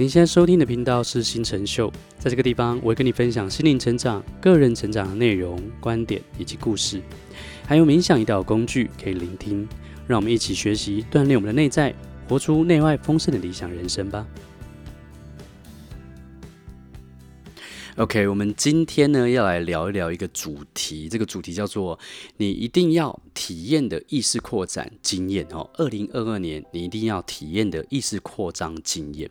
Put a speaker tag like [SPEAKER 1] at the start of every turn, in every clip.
[SPEAKER 1] 您现在收听的频道是新成秀，在这个地方，我会跟你分享心灵成长、个人成长的内容、观点以及故事，还有冥想一道工具可以聆听。让我们一起学习，锻炼我们的内在，活出内外丰盛的理想人生吧。OK，我们今天呢要来聊一聊一个主题，这个主题叫做“你一定要体验的意识扩展经验”哦。二零二二年你一定要体验的意识扩张经验。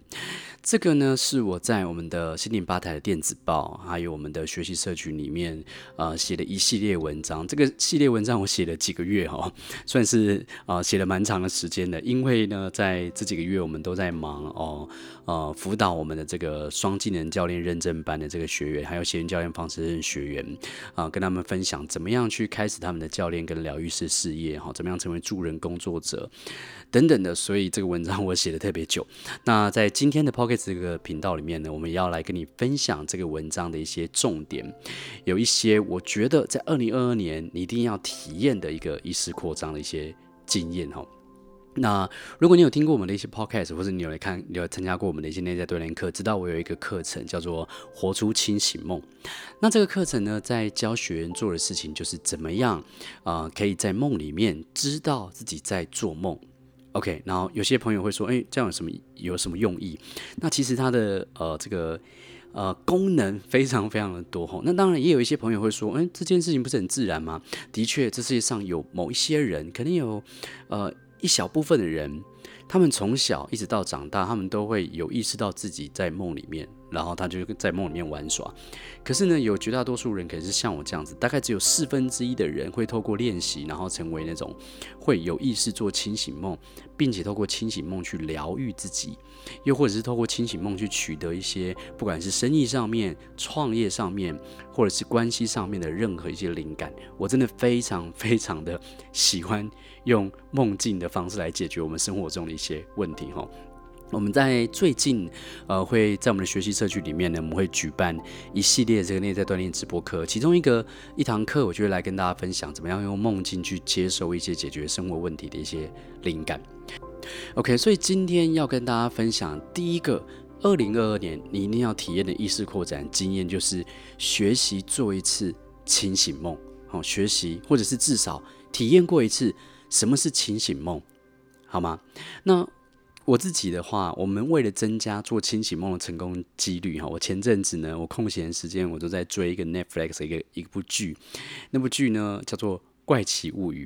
[SPEAKER 1] 这个呢，是我在我们的心灵吧台的电子报，还有我们的学习社群里面，呃，写的一系列文章。这个系列文章我写了几个月哈，算是啊写了蛮长的时间的。因为呢，在这几个月我们都在忙哦，呃，辅导我们的这个双技能教练认证班的这个学员，还有协运教练方式认学员啊、跟他们分享怎么样去开始他们的教练跟疗愈师事业哈，怎么样成为助人工作者等等的。所以这个文章我写的特别久。那在今天的这个频道里面呢，我们要来跟你分享这个文章的一些重点，有一些我觉得在二零二二年你一定要体验的一个意识扩张的一些经验哈。那如果你有听过我们的一些 podcast，或者你有来看、有参加过我们的一些内在锻炼课，知道我有一个课程叫做“活出清醒梦”。那这个课程呢，在教学员做的事情就是怎么样啊、可以在梦里面知道自己在做梦。OK，然后有些朋友会说，哎，这样有什么有什么用意？那其实它的呃这个呃功能非常非常的多吼。那当然也有一些朋友会说，哎，这件事情不是很自然吗？的确，这世界上有某一些人，可能有呃一小部分的人，他们从小一直到长大，他们都会有意识到自己在梦里面。然后他就在梦里面玩耍，可是呢，有绝大多数人可能是像我这样子，大概只有四分之一的人会透过练习，然后成为那种会有意识做清醒梦，并且透过清醒梦去疗愈自己，又或者是透过清醒梦去取得一些不管是生意上面、创业上面，或者是关系上面的任何一些灵感。我真的非常非常的 喜欢用梦境的方式来解决我们生活中的一些问题，哈。我们在最近，呃，会在我们的学习社区里面呢，我们会举办一系列这个内在锻炼直播课。其中一个一堂课，我就会来跟大家分享，怎么样用梦境去接收一些解决生活问题的一些灵感。OK，所以今天要跟大家分享第一个，二零二二年你一定要体验的意识扩展经验，就是学习做一次清醒梦。好，学习或者是至少体验过一次什么是清醒梦，好吗？那我自己的话，我们为了增加做清醒梦的成功几率哈，我前阵子呢，我空闲时间我都在追一个 Netflix 一个一部剧，那部剧呢叫做《怪奇物语》。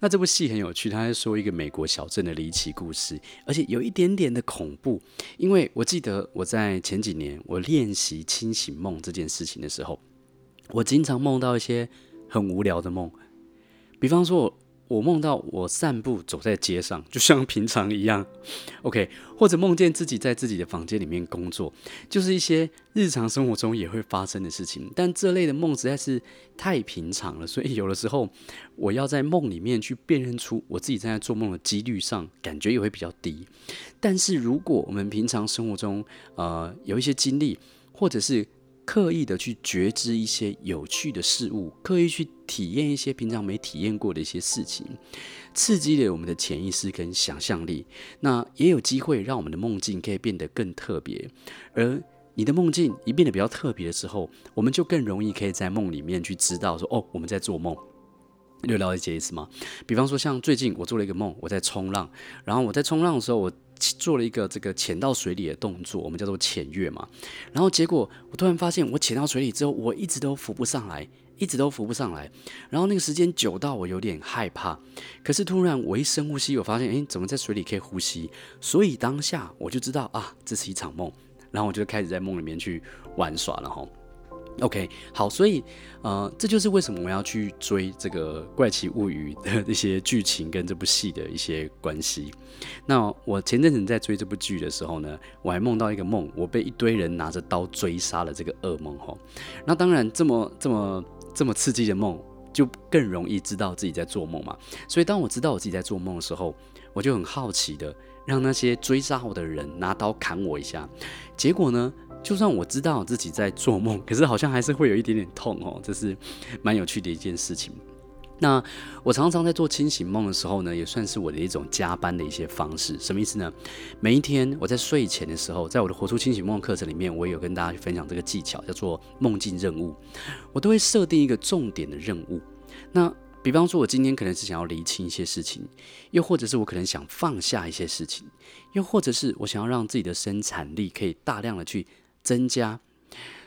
[SPEAKER 1] 那这部戏很有趣，它是说一个美国小镇的离奇故事，而且有一点点的恐怖。因为我记得我在前几年我练习清醒梦这件事情的时候，我经常梦到一些很无聊的梦，比方说。我梦到我散步走在街上，就像平常一样，OK，或者梦见自己在自己的房间里面工作，就是一些日常生活中也会发生的事情。但这类的梦实在是太平常了，所以有的时候我要在梦里面去辨认出我自己正在做梦的几率上，感觉也会比较低。但是如果我们平常生活中，呃，有一些经历，或者是刻意的去觉知一些有趣的事物，刻意去体验一些平常没体验过的一些事情，刺激了我们的潜意识跟想象力，那也有机会让我们的梦境可以变得更特别。而你的梦境一变得比较特别的时候，我们就更容易可以在梦里面去知道说，哦，我们在做梦。你有了解意思吗？比方说，像最近我做了一个梦，我在冲浪，然后我在冲浪的时候，我做了一个这个潜到水里的动作，我们叫做潜跃嘛。然后结果我突然发现，我潜到水里之后，我一直都浮不上来，一直都浮不上来。然后那个时间久到我有点害怕。可是突然我一深呼吸，我发现，诶，怎么在水里可以呼吸？所以当下我就知道啊，这是一场梦。然后我就开始在梦里面去玩耍了哈。OK，好，所以呃，这就是为什么我要去追这个《怪奇物语》的 一些剧情跟这部戏的一些关系。那我前阵子在追这部剧的时候呢，我还梦到一个梦，我被一堆人拿着刀追杀了这个噩梦吼。那当然，这么这么这么刺激的梦，就更容易知道自己在做梦嘛。所以当我知道我自己在做梦的时候，我就很好奇的让那些追杀我的人拿刀砍我一下，结果呢，就算我知道自己在做梦，可是好像还是会有一点点痛哦，这是蛮有趣的一件事情。那我常常在做清醒梦的时候呢，也算是我的一种加班的一些方式。什么意思呢？每一天我在睡前的时候，在我的活出清醒梦课程里面，我也有跟大家去分享这个技巧，叫做梦境任务。我都会设定一个重点的任务。那比方说，我今天可能是想要厘清一些事情，又或者是我可能想放下一些事情，又或者是我想要让自己的生产力可以大量的去增加。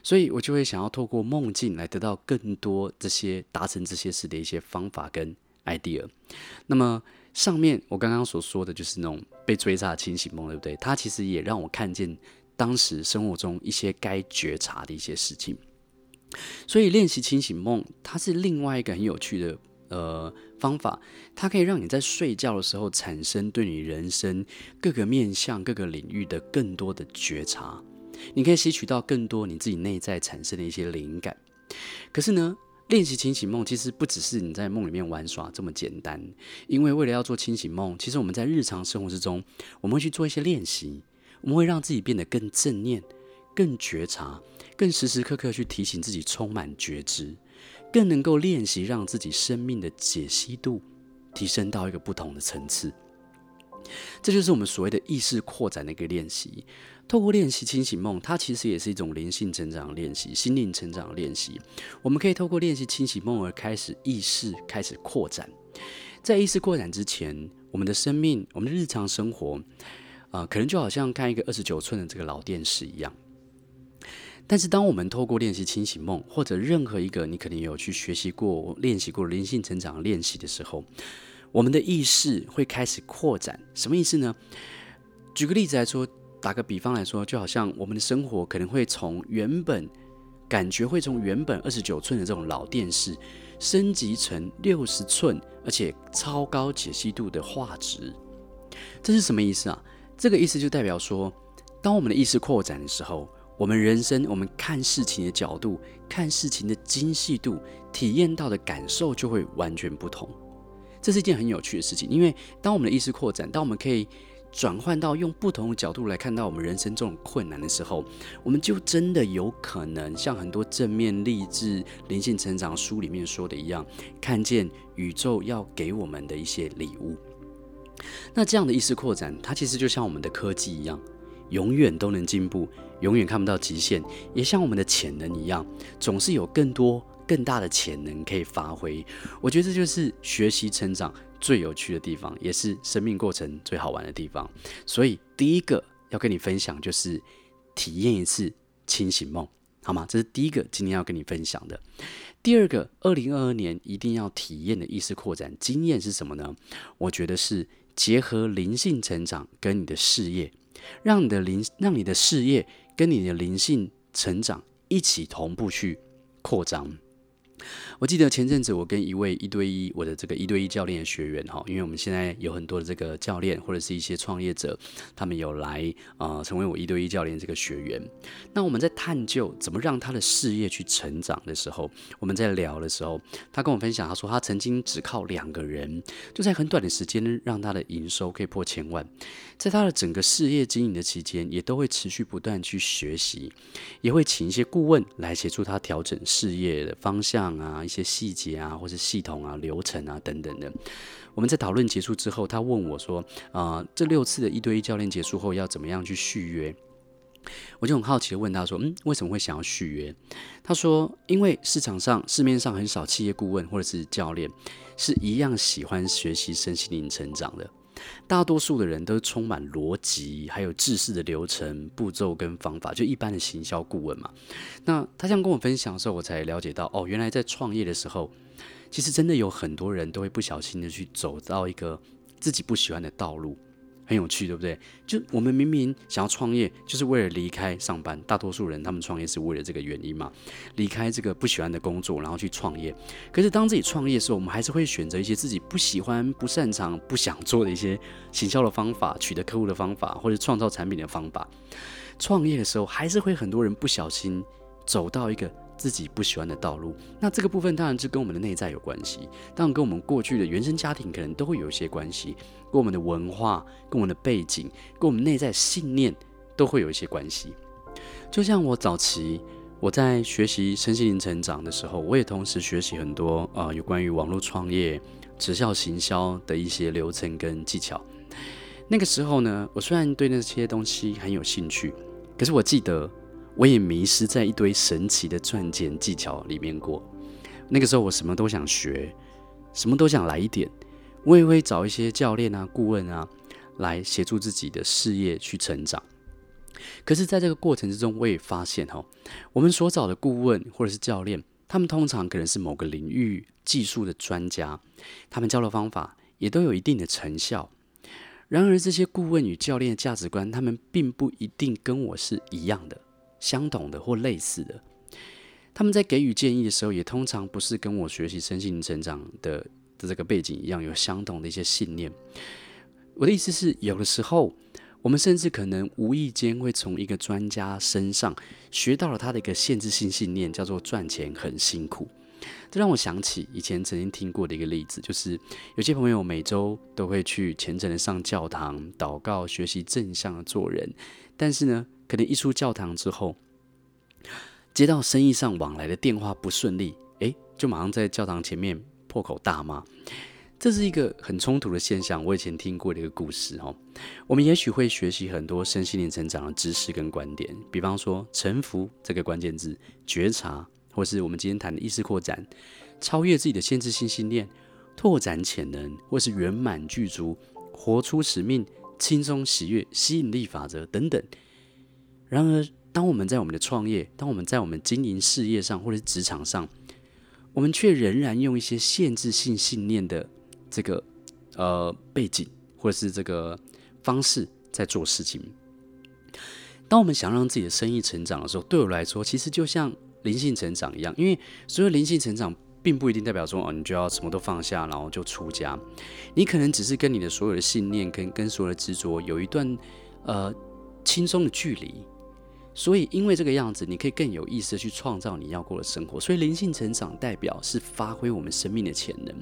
[SPEAKER 1] 所以我就会想要透过梦境来得到更多这些达成这些事的一些方法跟 idea。那么上面我刚刚所说的就是那种被追杀的清醒梦，对不对？它其实也让我看见当时生活中一些该觉察的一些事情。所以练习清醒梦，它是另外一个很有趣的呃方法，它可以让你在睡觉的时候产生对你人生各个面向、各个领域的更多的觉察。你可以吸取到更多你自己内在产生的一些灵感。可是呢，练习清醒梦其实不只是你在梦里面玩耍这么简单。因为为了要做清醒梦，其实我们在日常生活之中，我们会去做一些练习，我们会让自己变得更正念、更觉察、更时时刻刻去提醒自己充满觉知，更能够练习让自己生命的解析度提升到一个不同的层次。这就是我们所谓的意识扩展的一个练习。透过练习清醒梦，它其实也是一种灵性成长练习、心灵成长练习。我们可以透过练习清醒梦而开始意识开始扩展。在意识扩展之前，我们的生命、我们的日常生活，啊、呃，可能就好像看一个二十九寸的这个老电视一样。但是，当我们透过练习清醒梦，或者任何一个你可能有去学习过、练习过灵性成长练习的时候，我们的意识会开始扩展。什么意思呢？举个例子来说。打个比方来说，就好像我们的生活可能会从原本感觉会从原本二十九寸的这种老电视升级成六十寸，而且超高解析度的画质。这是什么意思啊？这个意思就代表说，当我们的意识扩展的时候，我们人生我们看事情的角度、看事情的精细度、体验到的感受就会完全不同。这是一件很有趣的事情，因为当我们的意识扩展，当我们可以。转换到用不同的角度来看到我们人生这种困难的时候，我们就真的有可能像很多正面励志、灵性成长书里面说的一样，看见宇宙要给我们的一些礼物。那这样的意识扩展，它其实就像我们的科技一样，永远都能进步，永远看不到极限，也像我们的潜能一样，总是有更多更大的潜能可以发挥。我觉得这就是学习成长。最有趣的地方，也是生命过程最好玩的地方。所以，第一个要跟你分享就是体验一次清醒梦，好吗？这是第一个今天要跟你分享的。第二个，二零二二年一定要体验的意识扩展经验是什么呢？我觉得是结合灵性成长跟你的事业，让你的灵，让你的事业跟你的灵性成长一起同步去扩张。我记得前阵子我跟一位一对一我的这个一对一教练的学员哈，因为我们现在有很多的这个教练或者是一些创业者，他们有来呃成为我一对一教练这个学员。那我们在探究怎么让他的事业去成长的时候，我们在聊的时候，他跟我分享，他说他曾经只靠两个人，就在很短的时间让他的营收可以破千万。在他的整个事业经营的期间，也都会持续不断去学习，也会请一些顾问来协助他调整事业的方向啊。一些细节啊，或是系统啊、流程啊等等的，我们在讨论结束之后，他问我说：“啊、这六次的一对一教练结束后要怎么样去续约？”我就很好奇的问他说：“嗯，为什么会想要续约？”他说：“因为市场上市面上很少企业顾问或者是教练是一样喜欢学习身心灵成长的。”大多数的人都充满逻辑，还有制式的流程、步骤跟方法，就一般的行销顾问嘛。那他这样跟我分享的时候，我才了解到，哦，原来在创业的时候，其实真的有很多人都会不小心的去走到一个自己不喜欢的道路。很有趣，对不对？就我们明明想要创业，就是为了离开上班。大多数人他们创业是为了这个原因嘛，离开这个不喜欢的工作，然后去创业。可是当自己创业的时候，我们还是会选择一些自己不喜欢、不擅长、不想做的一些行销的方法、取得客户的方法，或者创造产品的方法。创业的时候，还是会很多人不小心走到一个。自己不喜欢的道路，那这个部分当然是跟我们的内在有关系，当然跟我们过去的原生家庭可能都会有一些关系，跟我们的文化、跟我们的背景、跟我们内在信念都会有一些关系。就像我早期我在学习身心灵成长的时候，我也同时学习很多、呃、有关于网络创业、直销行销的一些流程跟技巧。那个时候呢，我虽然对那些东西很有兴趣，可是我记得我也迷失在一堆神奇的赚钱技巧里面过。那个时候我什么都想学，什么都想来一点，我也会找一些教练啊、顾问啊来协助自己的事业去成长。可是，在这个过程之中，我也发现哈，我们所找的顾问或者是教练，他们通常可能是某个领域技术的专家，他们教的方法也都有一定的成效。然而，这些顾问与教练的价值观，他们并不一定跟我是一样的、相同的或类似的。他们在给予建议的时候，也通常不是跟我学习身心成长的的这个背景一样，有相同的一些信念。我的意思是，有的时候，我们甚至可能无意间会从一个专家身上学到了他的一个限制性信念，叫做赚钱很辛苦。这让我想起以前曾经听过的一个例子，就是有些朋友每周都会去虔诚的上教堂祷告，学习正向的做人，但是呢，可能一出教堂之后，接到生意上往来的电话不顺利，诶，就马上在教堂前面破口大骂。这是一个很冲突的现象。我以前听过的一个故事哦，我们也许会学习很多身心灵成长的知识跟观点，比方说臣服这个关键字，觉察。或是我们今天谈的意识扩展，超越自己的限制性信念，拓展潜能，或是圆满具足，活出使命，轻松喜悦，吸引力法则等等。然而，当我们在我们的创业，当我们在我们经营事业上，或者职场上，我们却仍然用一些限制性信念的这个呃背景，或者是这个方式在做事情。当我们想让自己的生意成长的时候，对我来说，其实就像。灵性成长一样，因为所有灵性成长并不一定代表说哦，你就要什么都放下，然后就出家。你可能只是跟你的所有的信念跟跟所有的执着有一段呃轻松的距离。所以因为这个样子，你可以更有意识的去创造你要过的生活。所以灵性成长代表是发挥我们生命的潜能。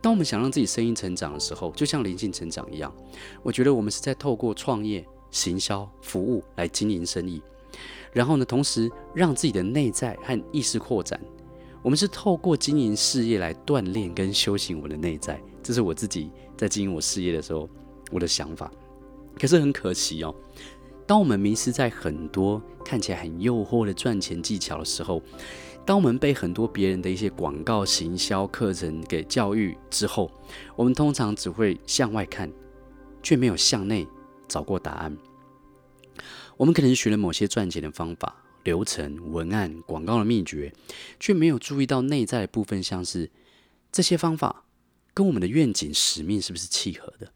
[SPEAKER 1] 当我们想让自己生意成长的时候，就像灵性成长一样，我觉得我们是在透过创业、行销、服务来经营生意。然后呢，同时让自己的内在和意识扩展。我们是透过经营事业来锻炼跟修行我的内在，这是我自己在经营我事业的时候我的想法。可是很可惜哦，当我们迷失在很多看起来很诱惑的赚钱技巧的时候，当我们被很多别人的一些广告、行销课程给教育之后，我们通常只会向外看，却没有向内找过答案。我们可能学了某些赚钱的方法、流程、文案、广告的秘诀，却没有注意到内在的部分，像是这些方法跟我们的愿景、使命是不是契合的？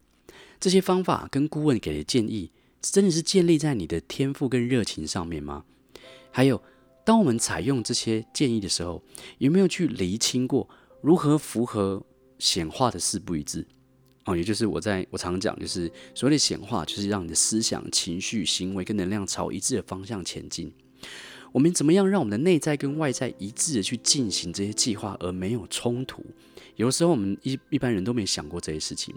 [SPEAKER 1] 这些方法跟顾问给的建议，真的是建立在你的天赋跟热情上面吗？还有，当我们采用这些建议的时候，有没有去厘清过如何符合显化的四不一致？哦，也就是我在我常讲，就是所谓的显化，就是让你的思想、情绪、行为跟能量朝一致的方向前进。我们怎么样让我们的内在跟外在一致的去进行这些计划，而没有冲突？有时候，我们一一般人都没想过这些事情。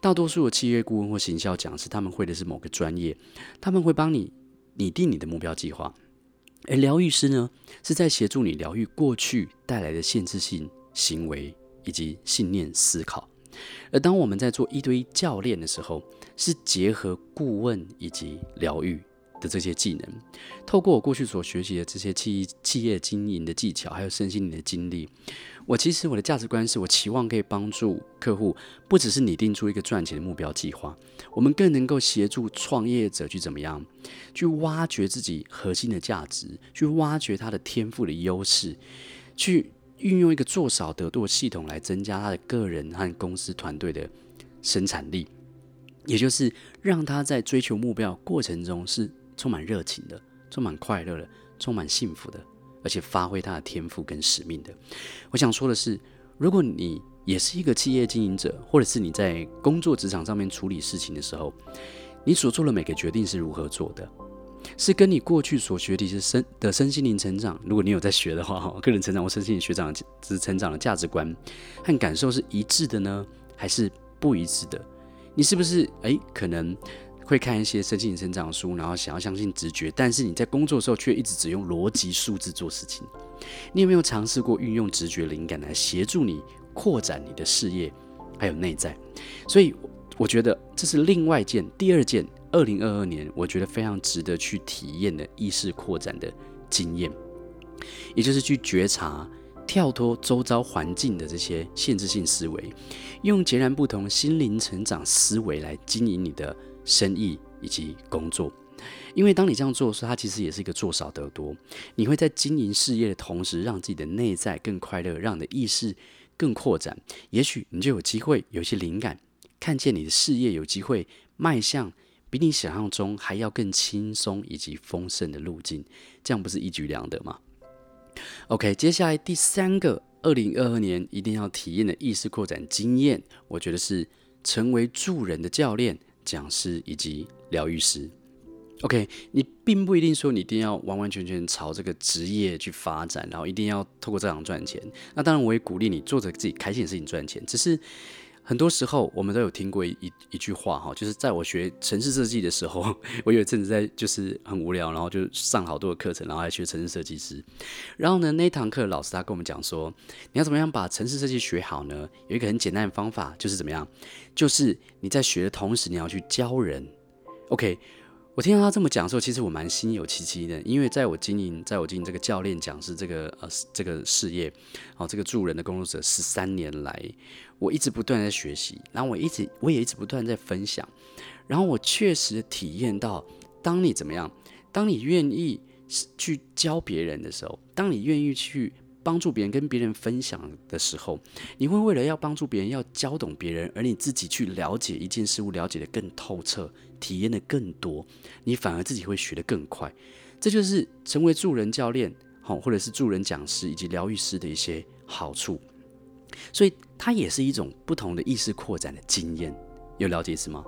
[SPEAKER 1] 大多数的企业顾问或行销讲师，他们会的是某个专业，他们会帮你拟定你的目标计划。而疗愈师呢，是在协助你疗愈过去带来的限制性行为以及信念思考。而当我们在做一堆教练的时候，是结合顾问以及疗愈的这些技能，透过我过去所学习的这些企业企业经营的技巧，还有身心灵的经历，我其实我的价值观是我期望可以帮助客户，不只是拟定出一个赚钱的目标计划，我们更能够协助创业者去怎么样，去挖掘自己核心的价值，去挖掘他的天赋的优势，去。运用一个做少得多的系统来增加他的个人和公司团队的生产力，也就是让他在追求目标过程中是充满热情的、充满快乐的、充满幸福的，而且发挥他的天赋跟使命的。我想说的是，如果你也是一个企业经营者，或者是你在工作职场上面处理事情的时候，你所做的每个决定是如何做的？是跟你过去所学的一些身的身心灵成长，如果你有在学的话，哈，个人成长或身心灵学长之成长的价值观和感受是一致的呢，还是不一致的？你是不是诶，可能会看一些身心成长书，然后想要相信直觉，但是你在工作的时候却一直只用逻辑数字做事情。你有没有尝试过运用直觉灵感来协助你扩展你的事业，还有内在？所以我觉得这是另外一件，第二件，二零二二年我觉得非常值得去体验的意识扩展的经验，也就是去觉察。跳脱周遭环境的这些限制性思维，用截然不同心灵成长思维来经营你的生意以及工作。因为当你这样做的时候，它其实也是一个做少得多。你会在经营事业的同时，让自己的内在更快乐，让你的意识更扩展。也许你就有机会有些灵感，看见你的事业有机会迈向比你想象中还要更轻松以及丰盛的路径。这样不是一举两得吗？OK，接下来第三个，二零二二年一定要体验的意识扩展经验，我觉得是成为助人的教练、讲师以及疗愈师。OK，你并不一定说你一定要完完全全朝这个职业去发展，然后一定要透过这样赚钱。那当然，我也鼓励你做着自己开心的事情赚钱，只是。很多时候，我们都有听过一一,句话哈，就是在我学城市设计的时候，我有一阵子在就是很无聊，然后就上好多的课程，然后还学城市设计师。然后呢，那一堂课老师他跟我们讲说，你要怎么样把城市设计学好呢？有一个很简单的方法，就是怎么样，就是你在学的同时，你要去教人。OK。我听到他这么讲的时候，其实我蛮心有戚戚的，因为在我经营，在我经营这个教练讲师这个呃这个事业，哦，这个助人的工作者十三年来，我一直不断在学习，然后我一直我也一直不断在分享，然后我确实体验到，当你怎么样，当你愿意去教别人的时候，当你愿意去。帮助别人、跟别人分享的时候，你会为了要帮助别人、要教懂别人，而你自己去了解一件事物，了解的更透彻，体验的更多，你反而自己会学得更快。这就是成为助人教练，好，或者是助人讲师以及疗愈师的一些好处。所以，它也是一种不同的意识扩展的经验。有了解是吗？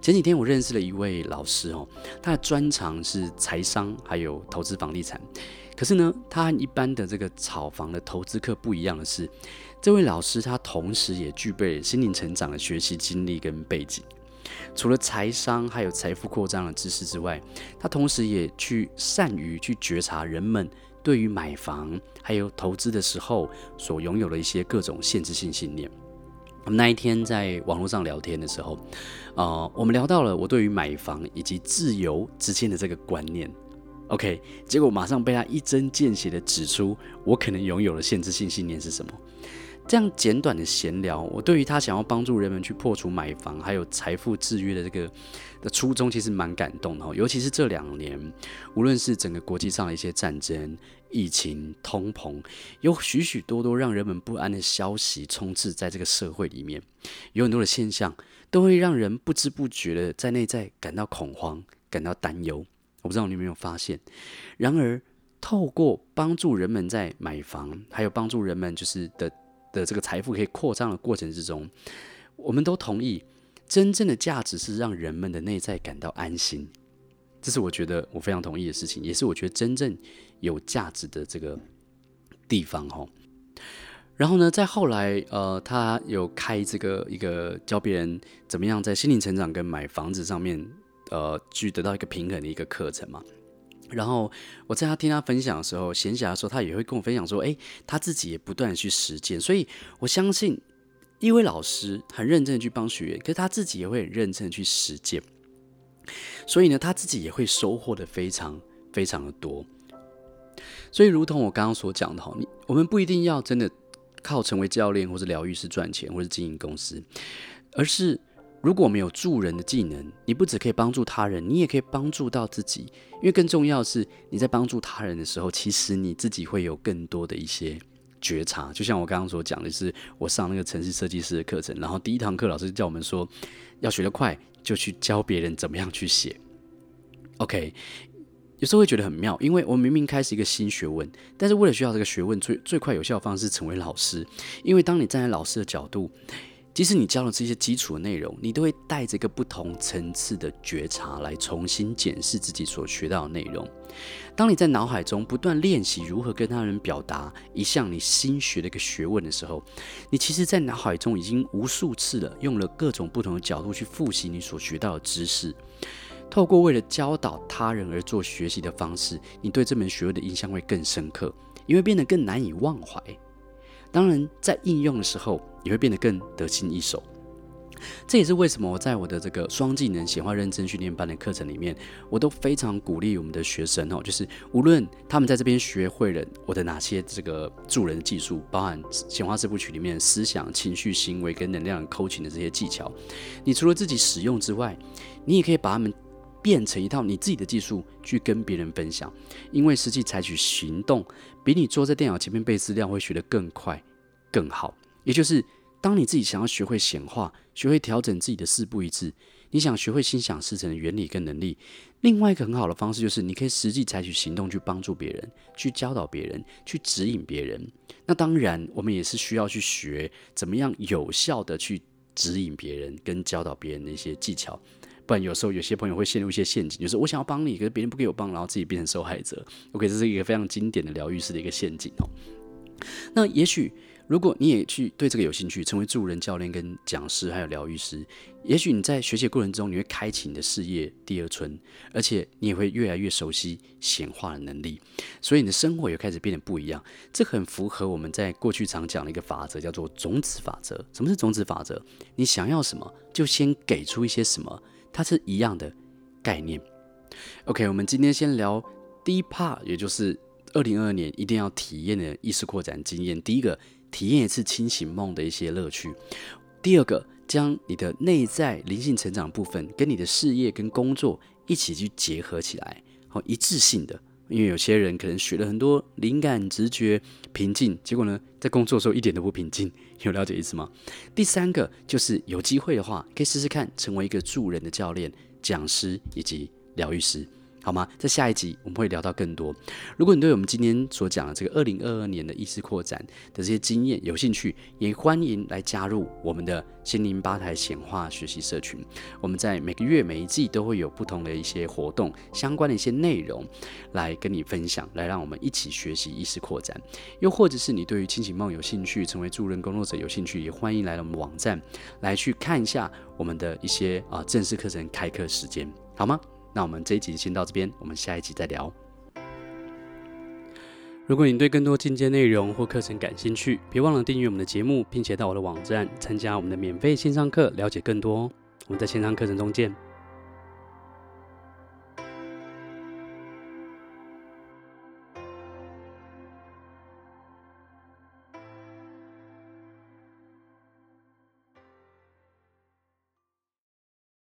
[SPEAKER 1] 前几天我认识了一位老师哦，他的专长是财商，还有投资房地产。可是呢，他和一般的这个炒房的投资客不一样的是，这位老师他同时也具备心灵成长的学习经历跟背景。除了财商还有财富扩张的知识之外，他同时也去善于去觉察人们对于买房还有投资的时候所拥有的一些各种限制性信念。我们那一天在网络上聊天的时候，呃，我们聊到了我对于买房以及自由之间的这个观念。OK，结果马上被他一针见血的指出，我可能拥有的限制性信念是什么。这样简短的闲聊，我对于他想要帮助人们去破除买房还有财富制约的这个的初衷，其实蛮感动的。尤其是这两年，无论是整个国际上的一些战争、疫情、通膨，有许许多多让人们不安的消息充斥在这个社会里面，有很多的现象都会让人不知不觉的在内在感到恐慌、感到担忧。我不知道你有没有发现，然而透过帮助人们在买房，还有帮助人们就是的的这个财富可以扩张的过程之中，我们都同意，真正的价值是让人们的内在感到安心。这是我觉得我非常同意的事情，也是我觉得真正有价值的这个地方哈。然后呢，在后来呃，他有开这个一个教别人怎么样在心灵成长跟买房子上面。呃，去得到一个平衡的一个课程嘛。然后我在他听他分享的时候，闲暇的时候，他也会跟我分享说，诶，他自己也不断的去实践。所以我相信，一位老师很认真的去帮学员，可是他自己也会很认真的去实践。所以呢，他自己也会收获的非常非常的多。所以，如同我刚刚所讲的哈，你我们不一定要真的靠成为教练或者疗愈师赚钱，或者经营公司，而是。如果没有助人的技能，你不只可以帮助他人，你也可以帮助到自己。因为更重要的是，你在帮助他人的时候，其实你自己会有更多的一些觉察。就像我刚刚所讲的是，我上那个城市设计师的课程，然后第一堂课老师叫我们说，要学得快，就去教别人怎么样去写。OK，有时候会觉得很妙，因为我明明开始一个新学问，但是为了学好这个学问，最最快有效的方式成为老师。因为当你站在老师的角度。即使你教了这些基础的内容，你都会带着一个不同层次的觉察来重新检视自己所学到的内容。当你在脑海中不断练习如何跟他人表达一项你新学的一个学问的时候，你其实，在脑海中已经无数次了，用了各种不同的角度去复习你所学到的知识。透过为了教导他人而做学习的方式，你对这门学问的印象会更深刻，也会变得更难以忘怀。当然，在应用的时候，也会变得更得心应手。这也是为什么我在我的这个双技能显化认证训练班的课程里面，我都非常鼓励我们的学生哦，就是无论他们在这边学会了我的哪些这个助人的技术，包含显化四部曲里面思想、情绪、行为跟能量 coaching 的这些技巧，你除了自己使用之外，你也可以把它们变成一套你自己的技术去跟别人分享，因为实际采取行动，比你坐在电脑前面背资料会学得更快。更好，也就是当你自己想要学会显化，学会调整自己的四不一致，你想学会心想事成的原理跟能力，另外一个很好的方式就是你可以实际采取行动去帮助别人，去教导别人，去指引别人。那当然，我们也是需要去学怎么样有效的去指引别人跟教导别人的一些技巧，不然有时候有些朋友会陷入一些陷阱，就是我想要帮你，可是别人不给我帮，然后自己变成受害者。OK，这是一个非常经典的疗愈师的一个陷阱哦。那也许。如果你也去对这个有兴趣，成为助人教练、跟讲师，还有疗愈师，也许你在学习过程中，你会开启你的事业第二春，而且你也会越来越熟悉显化的能力，所以你的生活也开始变得不一样。这很符合我们在过去常讲的一个法则，叫做种子法则。什么是种子法则？你想要什么，就先给出一些什么，它是一样的概念。OK，我们今天先聊第一 part，也就是二零二二年一定要体验的意识扩展经验。第一个。体验一次清醒梦的一些乐趣。第二个，将你的内在灵性成长部分跟你的事业跟工作一起去结合起来，好一致性的。因为有些人可能学了很多灵感、直觉、平静，结果呢，在工作的时候一点都不平静。有了解意思吗？第三个就是有机会的话，可以试试看成为一个助人的教练、讲师以及疗愈师。好吗？在下一集我们会聊到更多。如果你对我们今天所讲的这个二零二二年的意识扩展的这些经验有兴趣，也欢迎来加入我们的心灵吧台显化学习社群。我们在每个月每一季都会有不同的一些活动，相关的一些内容来跟你分享，来让我们一起学习意识扩展。又或者是你对于清醒梦有兴趣，成为助人工作者有兴趣，也欢迎来到我们网站来去看一下我们的一些啊正式课程开课时间，好吗？那我们这一集先到这边，我们下一集再聊。如果你对更多进阶内容或课程感兴趣，别忘了订阅我们的节目，并且到我的网站参加我们的免费线上课，了解更多哦。我们在线上课程中见。